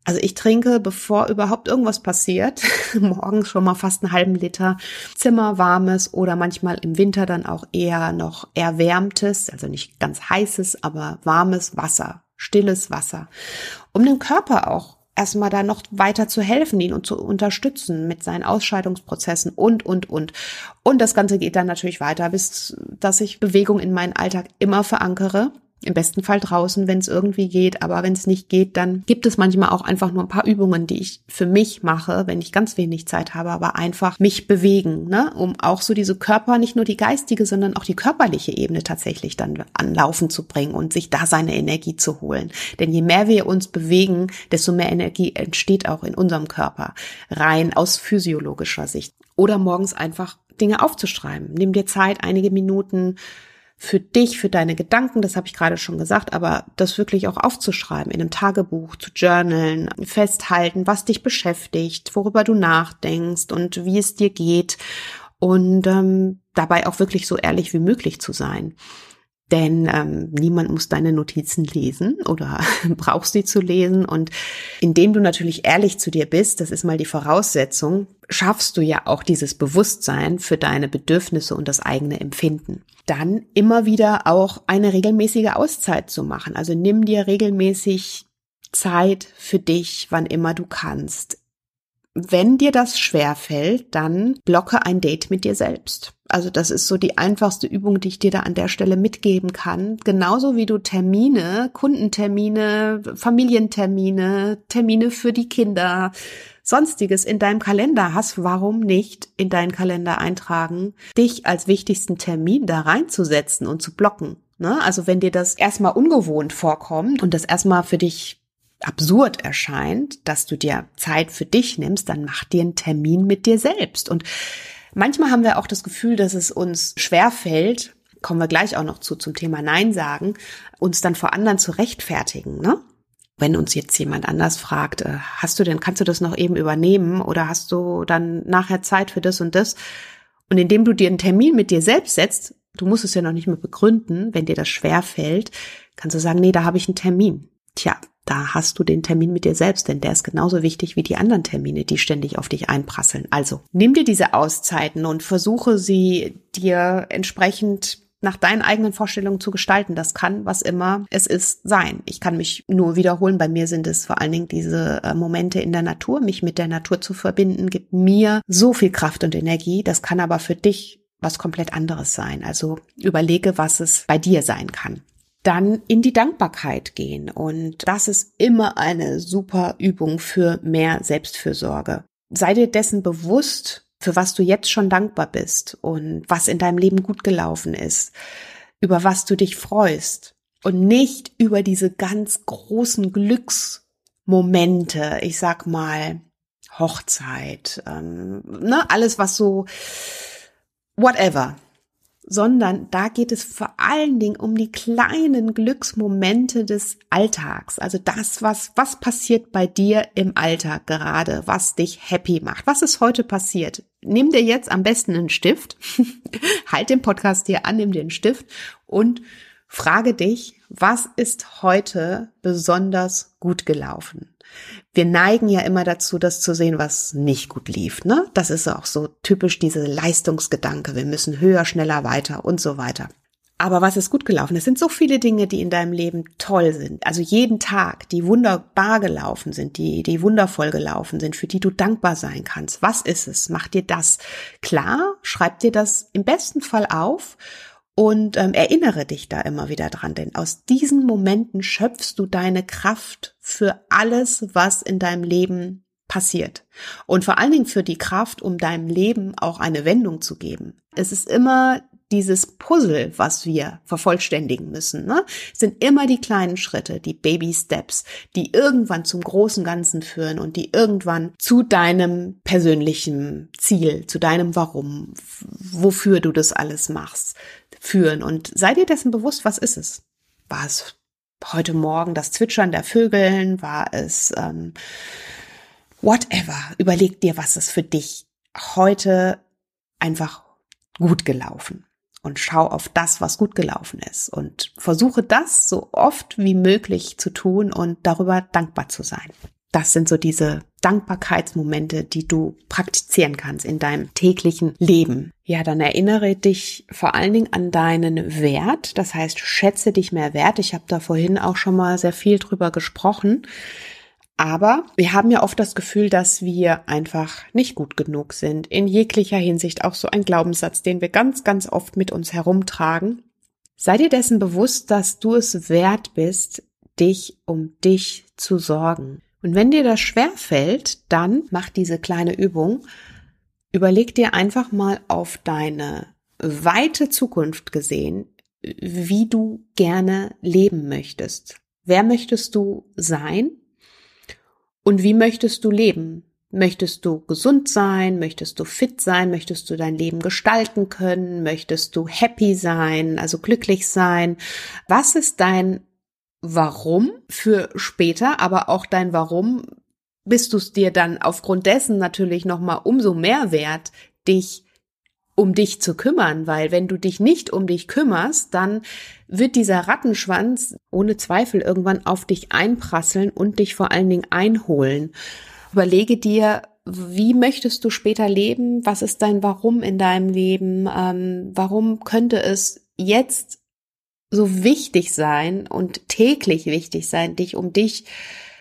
also ich trinke, bevor überhaupt irgendwas passiert, morgens schon mal fast einen halben Liter zimmerwarmes oder manchmal im Winter dann auch eher noch erwärmtes, also nicht ganz heißes, aber warmes Wasser, stilles Wasser, um den Körper auch erstmal da noch weiter zu helfen, ihn und zu unterstützen mit seinen Ausscheidungsprozessen und, und, und. Und das Ganze geht dann natürlich weiter, bis dass ich Bewegung in meinen Alltag immer verankere im besten Fall draußen, wenn es irgendwie geht. Aber wenn es nicht geht, dann gibt es manchmal auch einfach nur ein paar Übungen, die ich für mich mache, wenn ich ganz wenig Zeit habe, aber einfach mich bewegen, ne? um auch so diese Körper, nicht nur die geistige, sondern auch die körperliche Ebene tatsächlich dann anlaufen zu bringen und sich da seine Energie zu holen. Denn je mehr wir uns bewegen, desto mehr Energie entsteht auch in unserem Körper, rein aus physiologischer Sicht. Oder morgens einfach Dinge aufzuschreiben. Nimm dir Zeit, einige Minuten für dich, für deine Gedanken, das habe ich gerade schon gesagt, aber das wirklich auch aufzuschreiben, in einem Tagebuch zu journalen, festhalten, was dich beschäftigt, worüber du nachdenkst und wie es dir geht und ähm, dabei auch wirklich so ehrlich wie möglich zu sein. Denn ähm, niemand muss deine Notizen lesen oder brauchst sie zu lesen. Und indem du natürlich ehrlich zu dir bist, das ist mal die Voraussetzung, schaffst du ja auch dieses Bewusstsein für deine Bedürfnisse und das eigene Empfinden. Dann immer wieder auch eine regelmäßige Auszeit zu machen. Also nimm dir regelmäßig Zeit für dich, wann immer du kannst. Wenn dir das schwer fällt, dann blocke ein Date mit dir selbst. Also das ist so die einfachste Übung, die ich dir da an der Stelle mitgeben kann. Genauso wie du Termine, Kundentermine, Familientermine, Termine für die Kinder, sonstiges in deinem Kalender hast, warum nicht in deinen Kalender eintragen, dich als wichtigsten Termin da reinzusetzen und zu blocken. Ne? Also wenn dir das erstmal ungewohnt vorkommt und das erstmal für dich absurd erscheint, dass du dir Zeit für dich nimmst, dann mach dir einen Termin mit dir selbst. Und manchmal haben wir auch das Gefühl, dass es uns schwer fällt, kommen wir gleich auch noch zu zum Thema Nein sagen, uns dann vor anderen zu rechtfertigen, ne? Wenn uns jetzt jemand anders fragt, äh, hast du denn, kannst du das noch eben übernehmen oder hast du dann nachher Zeit für das und das? Und indem du dir einen Termin mit dir selbst setzt, du musst es ja noch nicht mehr begründen, wenn dir das schwer fällt, kannst du sagen, nee, da habe ich einen Termin. Tja, da hast du den Termin mit dir selbst, denn der ist genauso wichtig wie die anderen Termine, die ständig auf dich einprasseln. Also nimm dir diese Auszeiten und versuche sie dir entsprechend nach deinen eigenen Vorstellungen zu gestalten. Das kann, was immer es ist, sein. Ich kann mich nur wiederholen. Bei mir sind es vor allen Dingen diese äh, Momente in der Natur. Mich mit der Natur zu verbinden, gibt mir so viel Kraft und Energie. Das kann aber für dich was komplett anderes sein. Also überlege, was es bei dir sein kann dann in die Dankbarkeit gehen. Und das ist immer eine super Übung für mehr Selbstfürsorge. Sei dir dessen bewusst, für was du jetzt schon dankbar bist und was in deinem Leben gut gelaufen ist, über was du dich freust und nicht über diese ganz großen Glücksmomente, ich sag mal Hochzeit, ähm, ne, alles was so whatever, sondern da geht es vor allen Dingen um die kleinen Glücksmomente des Alltags. Also das, was, was passiert bei dir im Alltag gerade, was dich happy macht. Was ist heute passiert? Nimm dir jetzt am besten einen Stift, halt den Podcast dir an, nimm dir einen Stift und frage dich, was ist heute besonders gut gelaufen? Wir neigen ja immer dazu, das zu sehen, was nicht gut lief. Ne? Das ist auch so typisch diese Leistungsgedanke. Wir müssen höher, schneller, weiter und so weiter. Aber was ist gut gelaufen? Es sind so viele Dinge, die in deinem Leben toll sind. Also jeden Tag, die wunderbar gelaufen sind, die, die wundervoll gelaufen sind, für die du dankbar sein kannst. Was ist es? Mach dir das klar, schreib dir das im besten Fall auf und ähm, erinnere dich da immer wieder dran, denn aus diesen Momenten schöpfst du deine Kraft für alles, was in deinem Leben passiert. Und vor allen Dingen für die Kraft, um deinem Leben auch eine Wendung zu geben. Es ist immer dieses Puzzle, was wir vervollständigen müssen, ne? sind immer die kleinen Schritte, die Baby Steps, die irgendwann zum großen Ganzen führen und die irgendwann zu deinem persönlichen Ziel, zu deinem Warum, wofür du das alles machst, führen. Und sei dir dessen bewusst, was ist es? War es heute Morgen das Zwitschern der Vögeln? War es ähm, whatever? Überleg dir, was ist für dich heute einfach gut gelaufen. Und schau auf das, was gut gelaufen ist. Und versuche das so oft wie möglich zu tun und darüber dankbar zu sein. Das sind so diese Dankbarkeitsmomente, die du praktizieren kannst in deinem täglichen Leben. Ja, dann erinnere dich vor allen Dingen an deinen Wert. Das heißt, schätze dich mehr wert. Ich habe da vorhin auch schon mal sehr viel drüber gesprochen. Aber wir haben ja oft das Gefühl, dass wir einfach nicht gut genug sind. In jeglicher Hinsicht auch so ein Glaubenssatz, den wir ganz, ganz oft mit uns herumtragen. Sei dir dessen bewusst, dass du es wert bist, dich um dich zu sorgen. Und wenn dir das schwer fällt, dann mach diese kleine Übung. Überleg dir einfach mal auf deine weite Zukunft gesehen, wie du gerne leben möchtest. Wer möchtest du sein? Und wie möchtest du leben? Möchtest du gesund sein? Möchtest du fit sein? Möchtest du dein Leben gestalten können? Möchtest du happy sein, also glücklich sein? Was ist dein Warum für später, aber auch dein Warum bist du es dir dann aufgrund dessen natürlich noch mal umso mehr wert, dich um dich zu kümmern, weil wenn du dich nicht um dich kümmerst, dann wird dieser Rattenschwanz ohne Zweifel irgendwann auf dich einprasseln und dich vor allen Dingen einholen. Überlege dir, wie möchtest du später leben? Was ist dein Warum in deinem Leben? Ähm, warum könnte es jetzt so wichtig sein und täglich wichtig sein, dich um dich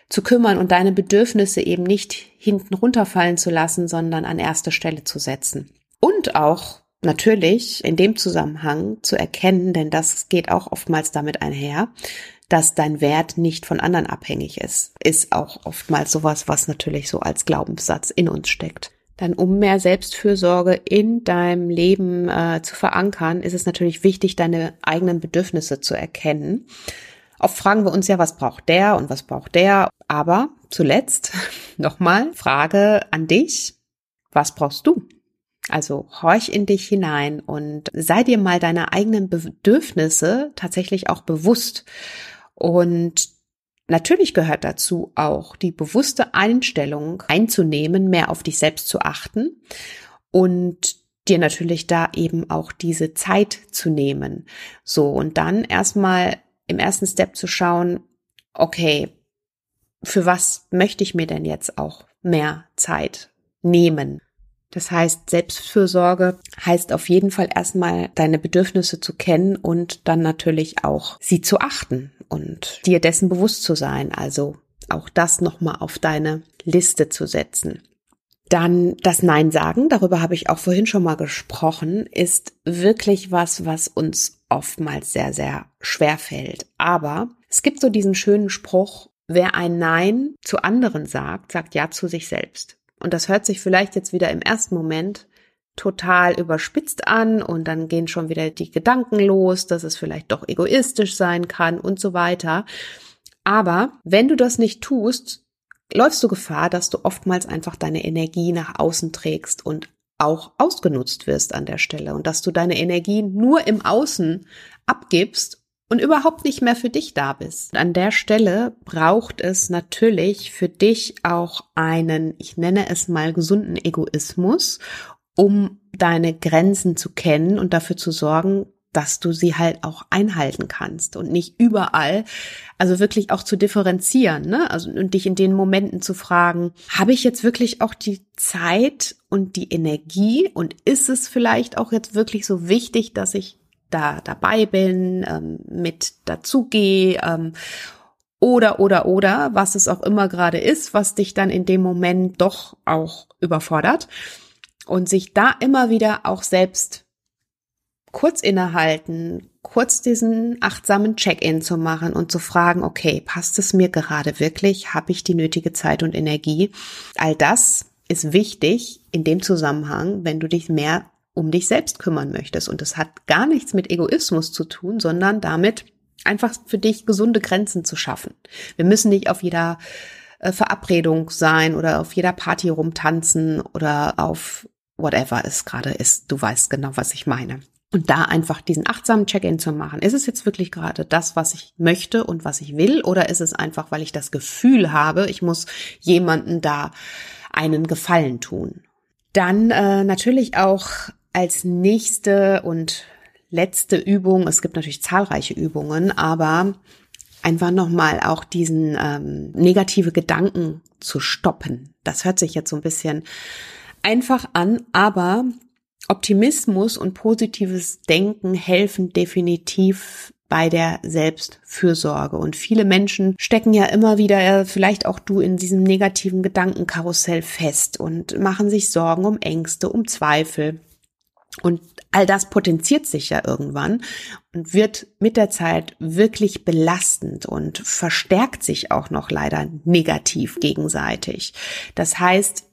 zu kümmern und deine Bedürfnisse eben nicht hinten runterfallen zu lassen, sondern an erste Stelle zu setzen? Und auch natürlich in dem Zusammenhang zu erkennen, denn das geht auch oftmals damit einher, dass dein Wert nicht von anderen abhängig ist, ist auch oftmals sowas, was natürlich so als Glaubenssatz in uns steckt. Dann um mehr Selbstfürsorge in deinem Leben äh, zu verankern, ist es natürlich wichtig, deine eigenen Bedürfnisse zu erkennen. Oft fragen wir uns ja, was braucht der und was braucht der. Aber zuletzt nochmal Frage an dich. Was brauchst du? Also horch in dich hinein und sei dir mal deine eigenen Bedürfnisse tatsächlich auch bewusst. Und natürlich gehört dazu auch die bewusste Einstellung einzunehmen, mehr auf dich selbst zu achten und dir natürlich da eben auch diese Zeit zu nehmen. So, und dann erstmal im ersten Step zu schauen, okay, für was möchte ich mir denn jetzt auch mehr Zeit nehmen? Das heißt, Selbstfürsorge heißt auf jeden Fall erstmal deine Bedürfnisse zu kennen und dann natürlich auch sie zu achten und dir dessen bewusst zu sein. Also auch das nochmal auf deine Liste zu setzen. Dann das Nein sagen, darüber habe ich auch vorhin schon mal gesprochen, ist wirklich was, was uns oftmals sehr, sehr schwer fällt. Aber es gibt so diesen schönen Spruch, wer ein Nein zu anderen sagt, sagt Ja zu sich selbst. Und das hört sich vielleicht jetzt wieder im ersten Moment total überspitzt an und dann gehen schon wieder die Gedanken los, dass es vielleicht doch egoistisch sein kann und so weiter. Aber wenn du das nicht tust, läufst du Gefahr, dass du oftmals einfach deine Energie nach außen trägst und auch ausgenutzt wirst an der Stelle und dass du deine Energie nur im Außen abgibst und überhaupt nicht mehr für dich da bist. An der Stelle braucht es natürlich für dich auch einen, ich nenne es mal gesunden Egoismus, um deine Grenzen zu kennen und dafür zu sorgen, dass du sie halt auch einhalten kannst und nicht überall, also wirklich auch zu differenzieren, ne? Also und dich in den Momenten zu fragen, habe ich jetzt wirklich auch die Zeit und die Energie und ist es vielleicht auch jetzt wirklich so wichtig, dass ich da dabei bin, ähm, mit dazugehe ähm, oder oder oder was es auch immer gerade ist, was dich dann in dem Moment doch auch überfordert und sich da immer wieder auch selbst kurz innehalten, kurz diesen achtsamen Check-in zu machen und zu fragen, okay, passt es mir gerade wirklich? Habe ich die nötige Zeit und Energie? All das ist wichtig in dem Zusammenhang, wenn du dich mehr um dich selbst kümmern möchtest. Und es hat gar nichts mit Egoismus zu tun, sondern damit einfach für dich gesunde Grenzen zu schaffen. Wir müssen nicht auf jeder äh, Verabredung sein oder auf jeder Party rumtanzen oder auf whatever es gerade ist. Du weißt genau, was ich meine. Und da einfach diesen achtsamen Check-in zu machen. Ist es jetzt wirklich gerade das, was ich möchte und was ich will? Oder ist es einfach, weil ich das Gefühl habe, ich muss jemanden da einen Gefallen tun? Dann äh, natürlich auch als nächste und letzte Übung, es gibt natürlich zahlreiche Übungen, aber einfach nochmal auch diesen ähm, negative Gedanken zu stoppen. Das hört sich jetzt so ein bisschen einfach an, aber Optimismus und positives Denken helfen definitiv bei der Selbstfürsorge. Und viele Menschen stecken ja immer wieder, äh, vielleicht auch du, in diesem negativen Gedankenkarussell fest und machen sich Sorgen um Ängste, um Zweifel. Und all das potenziert sich ja irgendwann und wird mit der Zeit wirklich belastend und verstärkt sich auch noch leider negativ gegenseitig. Das heißt,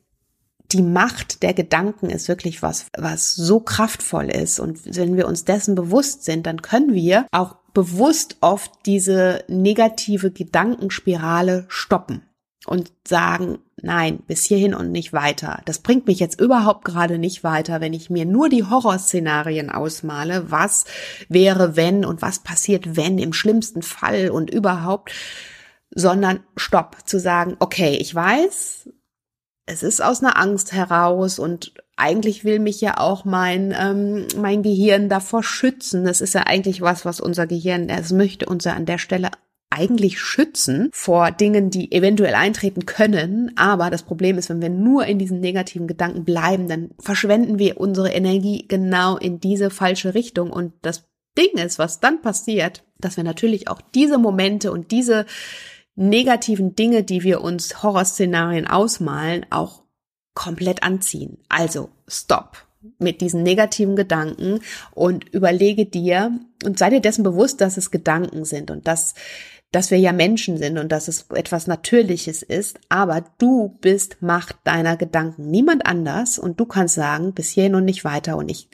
die Macht der Gedanken ist wirklich was, was so kraftvoll ist. Und wenn wir uns dessen bewusst sind, dann können wir auch bewusst oft diese negative Gedankenspirale stoppen und sagen, nein, bis hierhin und nicht weiter. Das bringt mich jetzt überhaupt gerade nicht weiter, wenn ich mir nur die Horrorszenarien ausmale, was wäre, wenn und was passiert, wenn im schlimmsten Fall und überhaupt, sondern stopp, zu sagen, okay, ich weiß, es ist aus einer Angst heraus und eigentlich will mich ja auch mein, ähm, mein Gehirn davor schützen. Das ist ja eigentlich was, was unser Gehirn, es möchte uns ja an der Stelle eigentlich schützen vor Dingen, die eventuell eintreten können. Aber das Problem ist, wenn wir nur in diesen negativen Gedanken bleiben, dann verschwenden wir unsere Energie genau in diese falsche Richtung. Und das Ding ist, was dann passiert, dass wir natürlich auch diese Momente und diese negativen Dinge, die wir uns Horrorszenarien ausmalen, auch komplett anziehen. Also, stopp mit diesen negativen Gedanken und überlege dir und sei dir dessen bewusst, dass es Gedanken sind und dass dass wir ja Menschen sind und dass es etwas Natürliches ist, aber du bist Macht deiner Gedanken, niemand anders und du kannst sagen, bis hierhin und nicht weiter. Und ich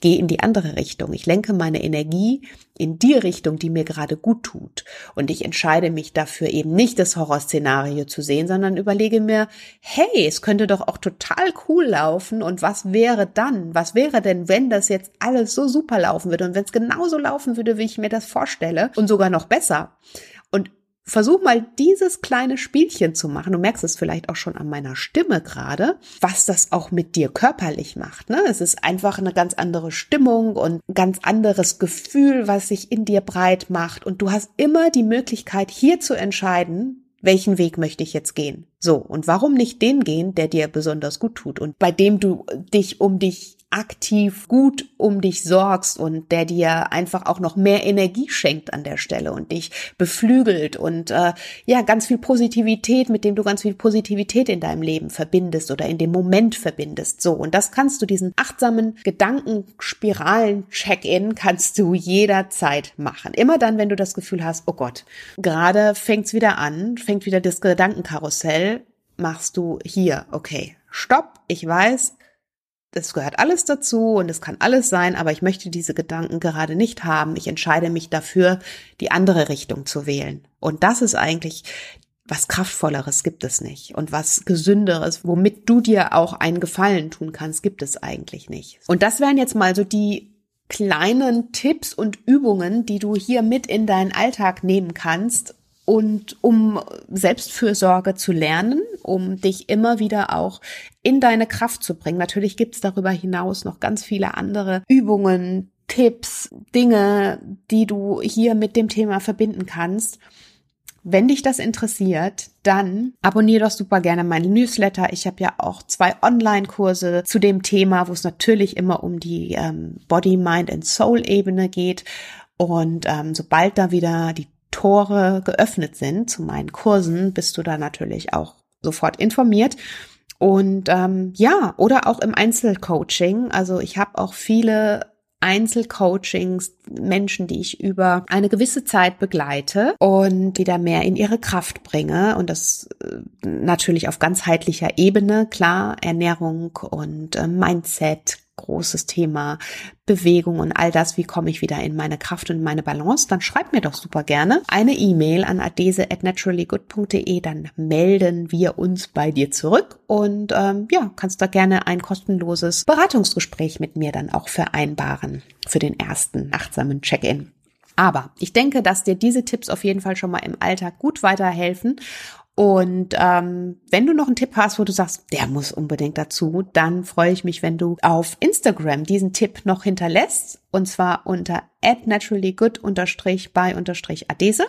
gehe in die andere Richtung. Ich lenke meine Energie in die Richtung, die mir gerade gut tut. Und ich entscheide mich dafür eben nicht das Horrorszenario zu sehen, sondern überlege mir, hey, es könnte doch auch total cool laufen. Und was wäre dann? Was wäre denn, wenn das jetzt alles so super laufen würde und wenn es genauso laufen würde, wie ich mir das vorstelle und sogar noch besser? Versuch mal dieses kleine Spielchen zu machen. Du merkst es vielleicht auch schon an meiner Stimme gerade, was das auch mit dir körperlich macht. Ne? Es ist einfach eine ganz andere Stimmung und ein ganz anderes Gefühl, was sich in dir breit macht. Und du hast immer die Möglichkeit, hier zu entscheiden, welchen Weg möchte ich jetzt gehen? So, und warum nicht den gehen, der dir besonders gut tut und bei dem du dich um dich aktiv gut um dich sorgst und der dir einfach auch noch mehr Energie schenkt an der Stelle und dich beflügelt und äh, ja ganz viel Positivität, mit dem du ganz viel Positivität in deinem Leben verbindest oder in dem Moment verbindest. So und das kannst du diesen achtsamen Gedankenspiralen-Check-in kannst du jederzeit machen. Immer dann, wenn du das Gefühl hast, oh Gott, gerade fängt's wieder an, fängt wieder das Gedankenkarussell, machst du hier, okay, stopp, ich weiß, das gehört alles dazu und es kann alles sein, aber ich möchte diese Gedanken gerade nicht haben. Ich entscheide mich dafür, die andere Richtung zu wählen. Und das ist eigentlich was kraftvolleres gibt es nicht und was gesünderes, womit du dir auch einen Gefallen tun kannst, gibt es eigentlich nicht. Und das wären jetzt mal so die kleinen Tipps und Übungen, die du hier mit in deinen Alltag nehmen kannst, und um Selbstfürsorge zu lernen, um dich immer wieder auch in deine Kraft zu bringen. Natürlich gibt es darüber hinaus noch ganz viele andere Übungen, Tipps, Dinge, die du hier mit dem Thema verbinden kannst. Wenn dich das interessiert, dann abonniere doch super gerne meinen Newsletter. Ich habe ja auch zwei Online-Kurse zu dem Thema, wo es natürlich immer um die ähm, Body, Mind and Soul-Ebene geht. Und ähm, sobald da wieder die Tore geöffnet sind zu meinen Kursen, bist du da natürlich auch sofort informiert. Und ähm, ja, oder auch im Einzelcoaching. Also ich habe auch viele Einzelcoachings, Menschen, die ich über eine gewisse Zeit begleite und wieder mehr in ihre Kraft bringe. Und das äh, natürlich auf ganzheitlicher Ebene, klar, Ernährung und äh, Mindset, großes Thema Bewegung und all das, wie komme ich wieder in meine Kraft und in meine Balance, dann schreib mir doch super gerne eine E-Mail an adese at naturallygood.de, dann melden wir uns bei dir zurück und ähm, ja, kannst da gerne ein kostenloses Beratungsgespräch mit mir dann auch vereinbaren für den ersten achtsamen Check-in. Aber ich denke, dass dir diese Tipps auf jeden Fall schon mal im Alltag gut weiterhelfen und ähm, wenn du noch einen Tipp hast, wo du sagst, der muss unbedingt dazu, dann freue ich mich, wenn du auf Instagram diesen Tipp noch hinterlässt. Und zwar unter naturallygood by adese.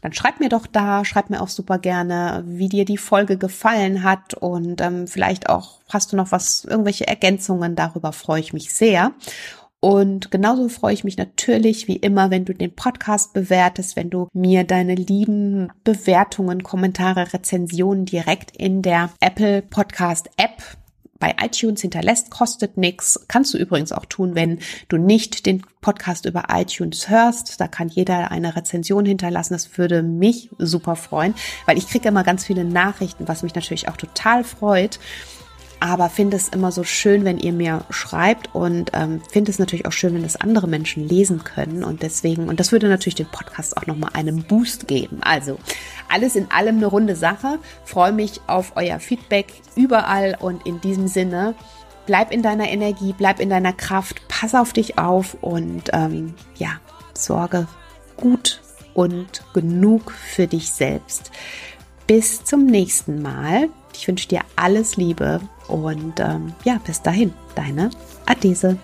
Dann schreib mir doch da, schreib mir auch super gerne, wie dir die Folge gefallen hat und ähm, vielleicht auch hast du noch was, irgendwelche Ergänzungen, darüber freue ich mich sehr. Und genauso freue ich mich natürlich wie immer, wenn du den Podcast bewertest, wenn du mir deine lieben Bewertungen, Kommentare, Rezensionen direkt in der Apple Podcast App bei iTunes hinterlässt, kostet nichts. Kannst du übrigens auch tun, wenn du nicht den Podcast über iTunes hörst. Da kann jeder eine Rezension hinterlassen. Das würde mich super freuen, weil ich kriege immer ganz viele Nachrichten, was mich natürlich auch total freut aber finde es immer so schön, wenn ihr mir schreibt und ähm, finde es natürlich auch schön, wenn das andere Menschen lesen können und deswegen, und das würde natürlich dem Podcast auch nochmal einen Boost geben. Also alles in allem eine runde Sache. Freue mich auf euer Feedback überall und in diesem Sinne, bleib in deiner Energie, bleib in deiner Kraft, pass auf dich auf und ähm, ja, sorge gut und genug für dich selbst. Bis zum nächsten Mal ich wünsche dir alles Liebe und ähm, ja, bis dahin, deine Adese.